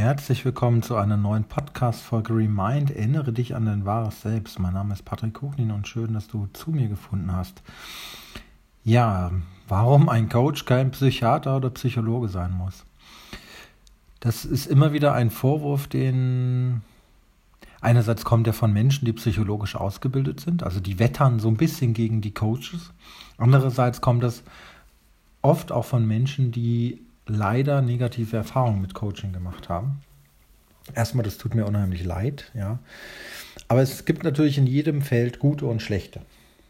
herzlich willkommen zu einer neuen Podcast-Folge Remind. Erinnere dich an dein wahres Selbst. Mein Name ist Patrick Kuchnin und schön, dass du zu mir gefunden hast. Ja, warum ein Coach kein Psychiater oder Psychologe sein muss. Das ist immer wieder ein Vorwurf, den einerseits kommt er von Menschen, die psychologisch ausgebildet sind, also die wettern so ein bisschen gegen die Coaches. Andererseits kommt das oft auch von Menschen, die leider negative Erfahrungen mit Coaching gemacht haben. Erstmal, das tut mir unheimlich leid, ja. Aber es gibt natürlich in jedem Feld gute und schlechte.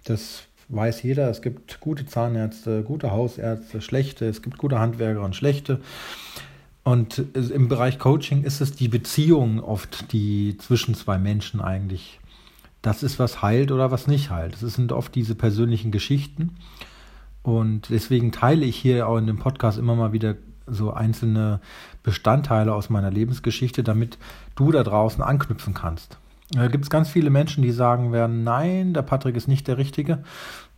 Das weiß jeder. Es gibt gute Zahnärzte, gute Hausärzte, schlechte. Es gibt gute Handwerker und schlechte. Und im Bereich Coaching ist es die Beziehung oft, die zwischen zwei Menschen eigentlich, das ist, was heilt oder was nicht heilt. Es sind oft diese persönlichen Geschichten. Und deswegen teile ich hier auch in dem Podcast immer mal wieder so einzelne Bestandteile aus meiner Lebensgeschichte, damit du da draußen anknüpfen kannst. Da gibt es ganz viele Menschen, die sagen werden, nein, der Patrick ist nicht der Richtige.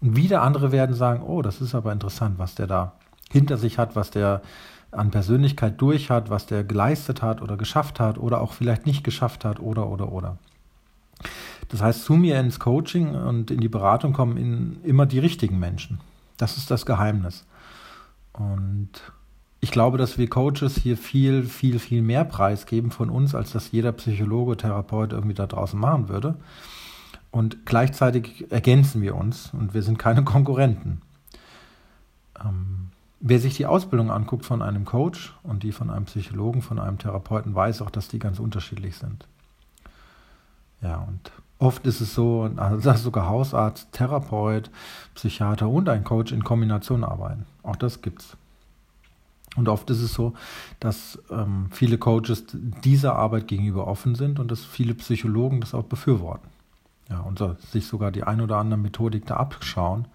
Und wieder andere werden sagen, oh, das ist aber interessant, was der da hinter sich hat, was der an Persönlichkeit durch hat, was der geleistet hat oder geschafft hat oder auch vielleicht nicht geschafft hat oder oder oder. Das heißt, zu mir ins Coaching und in die Beratung kommen in immer die richtigen Menschen. Das ist das Geheimnis. Und ich glaube, dass wir Coaches hier viel, viel, viel mehr preisgeben von uns, als das jeder Psychologe, Therapeut irgendwie da draußen machen würde. Und gleichzeitig ergänzen wir uns und wir sind keine Konkurrenten. Ähm, wer sich die Ausbildung anguckt von einem Coach und die von einem Psychologen, von einem Therapeuten, weiß auch, dass die ganz unterschiedlich sind. Ja, und oft ist es so, dass sogar Hausarzt, Therapeut, Psychiater und ein Coach in Kombination arbeiten. Auch das gibt's. Und oft ist es so, dass ähm, viele Coaches dieser Arbeit gegenüber offen sind und dass viele Psychologen das auch befürworten. Ja, und so, sich sogar die ein oder andere Methodik da abschauen.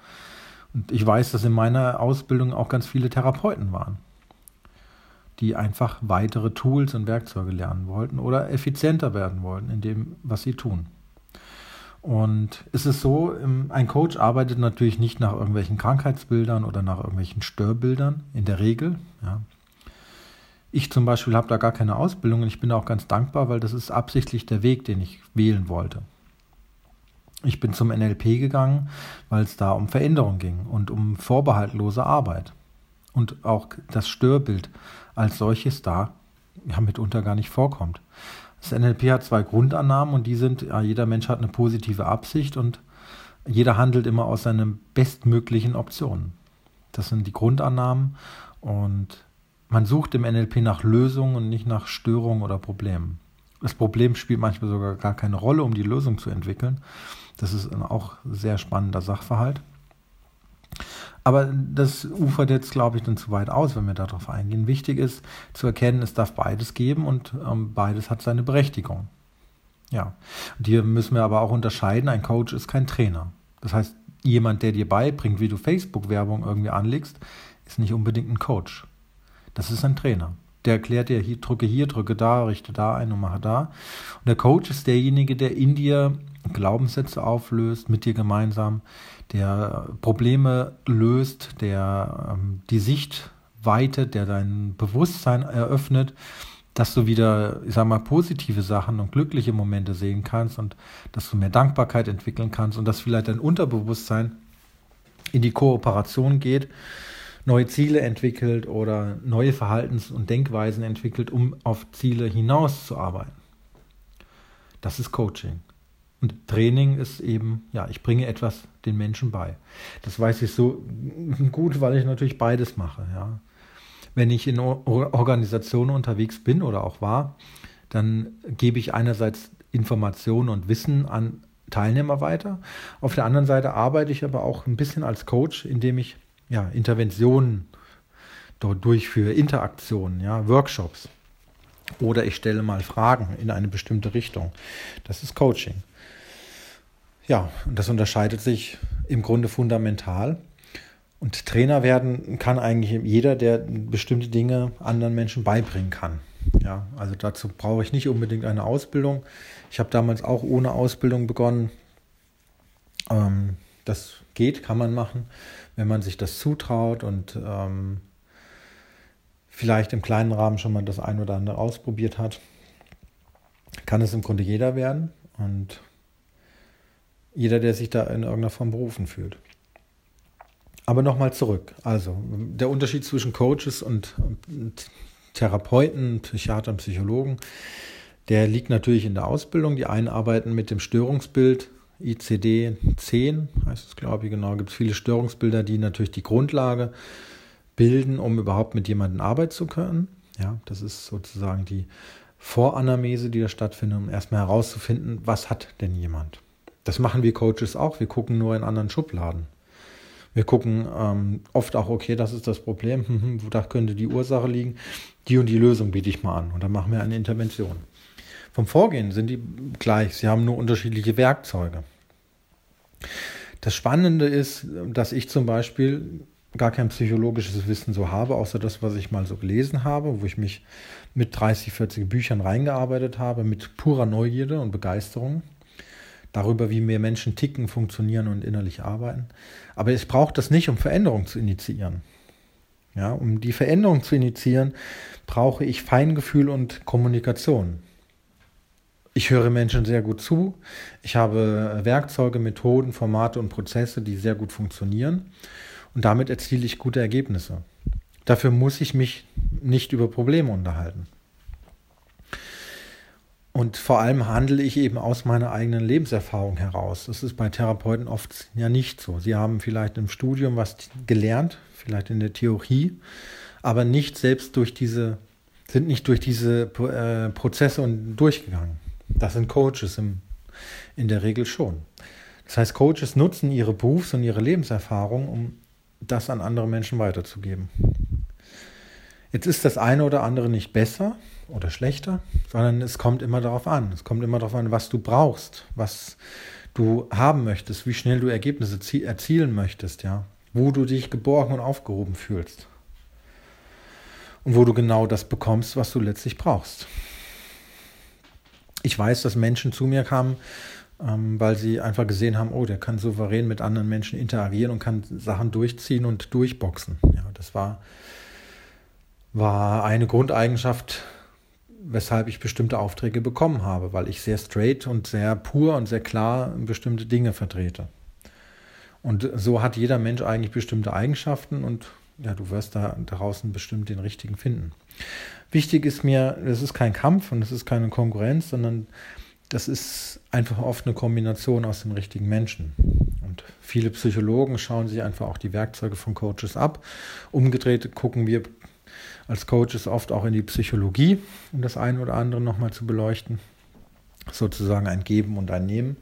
Und ich weiß, dass in meiner Ausbildung auch ganz viele Therapeuten waren, die einfach weitere Tools und Werkzeuge lernen wollten oder effizienter werden wollten in dem, was sie tun. Und es ist so, ein Coach arbeitet natürlich nicht nach irgendwelchen Krankheitsbildern oder nach irgendwelchen Störbildern, in der Regel. Ja. Ich zum Beispiel habe da gar keine Ausbildung und ich bin auch ganz dankbar, weil das ist absichtlich der Weg, den ich wählen wollte. Ich bin zum NLP gegangen, weil es da um Veränderung ging und um vorbehaltlose Arbeit. Und auch das Störbild als solches da ja, mitunter gar nicht vorkommt. Das NLP hat zwei Grundannahmen und die sind, ja, jeder Mensch hat eine positive Absicht und jeder handelt immer aus seinen bestmöglichen Optionen. Das sind die Grundannahmen und man sucht im NLP nach Lösungen und nicht nach Störungen oder Problemen. Das Problem spielt manchmal sogar gar keine Rolle, um die Lösung zu entwickeln. Das ist auch ein sehr spannender Sachverhalt. Aber das ufert jetzt, glaube ich, dann zu weit aus, wenn wir darauf eingehen. Wichtig ist zu erkennen, es darf beides geben und ähm, beides hat seine Berechtigung. Ja, und hier müssen wir aber auch unterscheiden, ein Coach ist kein Trainer. Das heißt, jemand, der dir beibringt, wie du Facebook-Werbung irgendwie anlegst, ist nicht unbedingt ein Coach. Das ist ein Trainer. Der erklärt dir, hier, drücke hier, drücke da, richte da ein und mache da. Und der Coach ist derjenige, der in dir Glaubenssätze auflöst, mit dir gemeinsam, der Probleme löst, der ähm, die Sicht weitet, der dein Bewusstsein eröffnet, dass du wieder, ich sag mal, positive Sachen und glückliche Momente sehen kannst und dass du mehr Dankbarkeit entwickeln kannst und dass vielleicht dein Unterbewusstsein in die Kooperation geht, neue Ziele entwickelt oder neue Verhaltens- und Denkweisen entwickelt, um auf Ziele hinauszuarbeiten. Das ist Coaching. Und Training ist eben, ja, ich bringe etwas den Menschen bei. Das weiß ich so gut, weil ich natürlich beides mache, ja. Wenn ich in Organisationen unterwegs bin oder auch war, dann gebe ich einerseits Informationen und Wissen an Teilnehmer weiter. Auf der anderen Seite arbeite ich aber auch ein bisschen als Coach, indem ich ja, Interventionen dort durchführe, Interaktionen, ja, Workshops. Oder ich stelle mal Fragen in eine bestimmte Richtung. Das ist Coaching. Ja, und das unterscheidet sich im Grunde fundamental. Und Trainer werden kann eigentlich jeder, der bestimmte Dinge anderen Menschen beibringen kann. Ja, also dazu brauche ich nicht unbedingt eine Ausbildung. Ich habe damals auch ohne Ausbildung begonnen. Ähm, das geht, kann man machen, wenn man sich das zutraut und ähm, vielleicht im kleinen Rahmen schon mal das ein oder andere ausprobiert hat, kann es im Grunde jeder werden und jeder, der sich da in irgendeiner Form berufen fühlt. Aber nochmal zurück. Also der Unterschied zwischen Coaches und, und Therapeuten, Psychiatern, Psychologen, der liegt natürlich in der Ausbildung. Die einen arbeiten mit dem Störungsbild ICD-10, heißt es, glaube ich, genau. Gibt es viele Störungsbilder, die natürlich die Grundlage bilden, um überhaupt mit jemandem arbeiten zu können. Ja, das ist sozusagen die Voranamnese, die da stattfindet, um erstmal herauszufinden, was hat denn jemand. Das machen wir Coaches auch. Wir gucken nur in anderen Schubladen. Wir gucken ähm, oft auch, okay, das ist das Problem, wo da könnte die Ursache liegen. Die und die Lösung biete ich mal an und dann machen wir eine Intervention. Vom Vorgehen sind die gleich, sie haben nur unterschiedliche Werkzeuge. Das Spannende ist, dass ich zum Beispiel gar kein psychologisches Wissen so habe, außer das, was ich mal so gelesen habe, wo ich mich mit 30, 40 Büchern reingearbeitet habe, mit purer Neugierde und Begeisterung darüber, wie mehr Menschen ticken, funktionieren und innerlich arbeiten. Aber ich brauche das nicht, um Veränderung zu initiieren. Ja, um die Veränderung zu initiieren, brauche ich Feingefühl und Kommunikation. Ich höre Menschen sehr gut zu. Ich habe Werkzeuge, Methoden, Formate und Prozesse, die sehr gut funktionieren. Und damit erziele ich gute Ergebnisse. Dafür muss ich mich nicht über Probleme unterhalten. Und vor allem handle ich eben aus meiner eigenen Lebenserfahrung heraus. Das ist bei Therapeuten oft ja nicht so. Sie haben vielleicht im Studium was gelernt, vielleicht in der Theorie, aber nicht selbst durch diese, sind nicht durch diese äh, Prozesse und durchgegangen. Das sind Coaches im, in der Regel schon. Das heißt, Coaches nutzen ihre Berufs- und ihre Lebenserfahrung, um das an andere Menschen weiterzugeben. Jetzt ist das eine oder andere nicht besser, oder schlechter, sondern es kommt immer darauf an. Es kommt immer darauf an, was du brauchst, was du haben möchtest, wie schnell du Ergebnisse erzielen möchtest, ja, wo du dich geborgen und aufgehoben fühlst. Und wo du genau das bekommst, was du letztlich brauchst. Ich weiß, dass Menschen zu mir kamen, ähm, weil sie einfach gesehen haben, oh, der kann souverän mit anderen Menschen interagieren und kann Sachen durchziehen und durchboxen. Ja, das war, war eine Grundeigenschaft weshalb ich bestimmte Aufträge bekommen habe, weil ich sehr straight und sehr pur und sehr klar bestimmte Dinge vertrete. Und so hat jeder Mensch eigentlich bestimmte Eigenschaften und ja, du wirst da draußen bestimmt den richtigen finden. Wichtig ist mir, es ist kein Kampf und es ist keine Konkurrenz, sondern das ist einfach oft eine Kombination aus den richtigen Menschen. Und viele Psychologen schauen sich einfach auch die Werkzeuge von Coaches ab. Umgedreht gucken wir als Coaches oft auch in die Psychologie, um das eine oder andere nochmal zu beleuchten. Sozusagen ein Geben und ein Nehmen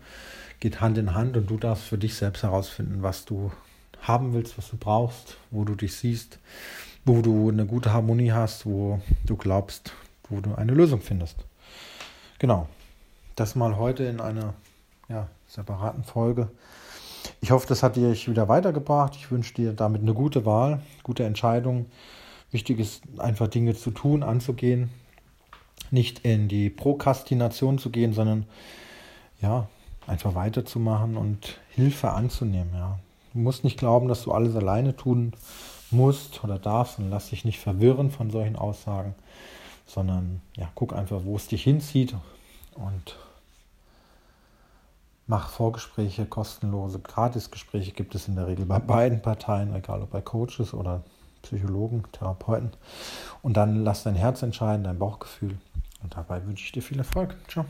geht Hand in Hand und du darfst für dich selbst herausfinden, was du haben willst, was du brauchst, wo du dich siehst, wo du eine gute Harmonie hast, wo du glaubst, wo du eine Lösung findest. Genau. Das mal heute in einer ja, separaten Folge. Ich hoffe, das hat dir wieder weitergebracht. Ich wünsche dir damit eine gute Wahl, gute Entscheidung Wichtig ist einfach Dinge zu tun, anzugehen, nicht in die Prokrastination zu gehen, sondern ja, einfach weiterzumachen und Hilfe anzunehmen. Ja. Du musst nicht glauben, dass du alles alleine tun musst oder darfst und lass dich nicht verwirren von solchen Aussagen, sondern ja, guck einfach, wo es dich hinzieht und mach Vorgespräche, kostenlose Gratisgespräche gibt es in der Regel bei beiden Parteien, egal ob bei Coaches oder Psychologen, Therapeuten. Und dann lass dein Herz entscheiden, dein Bauchgefühl. Und dabei wünsche ich dir viel Erfolg. Ciao.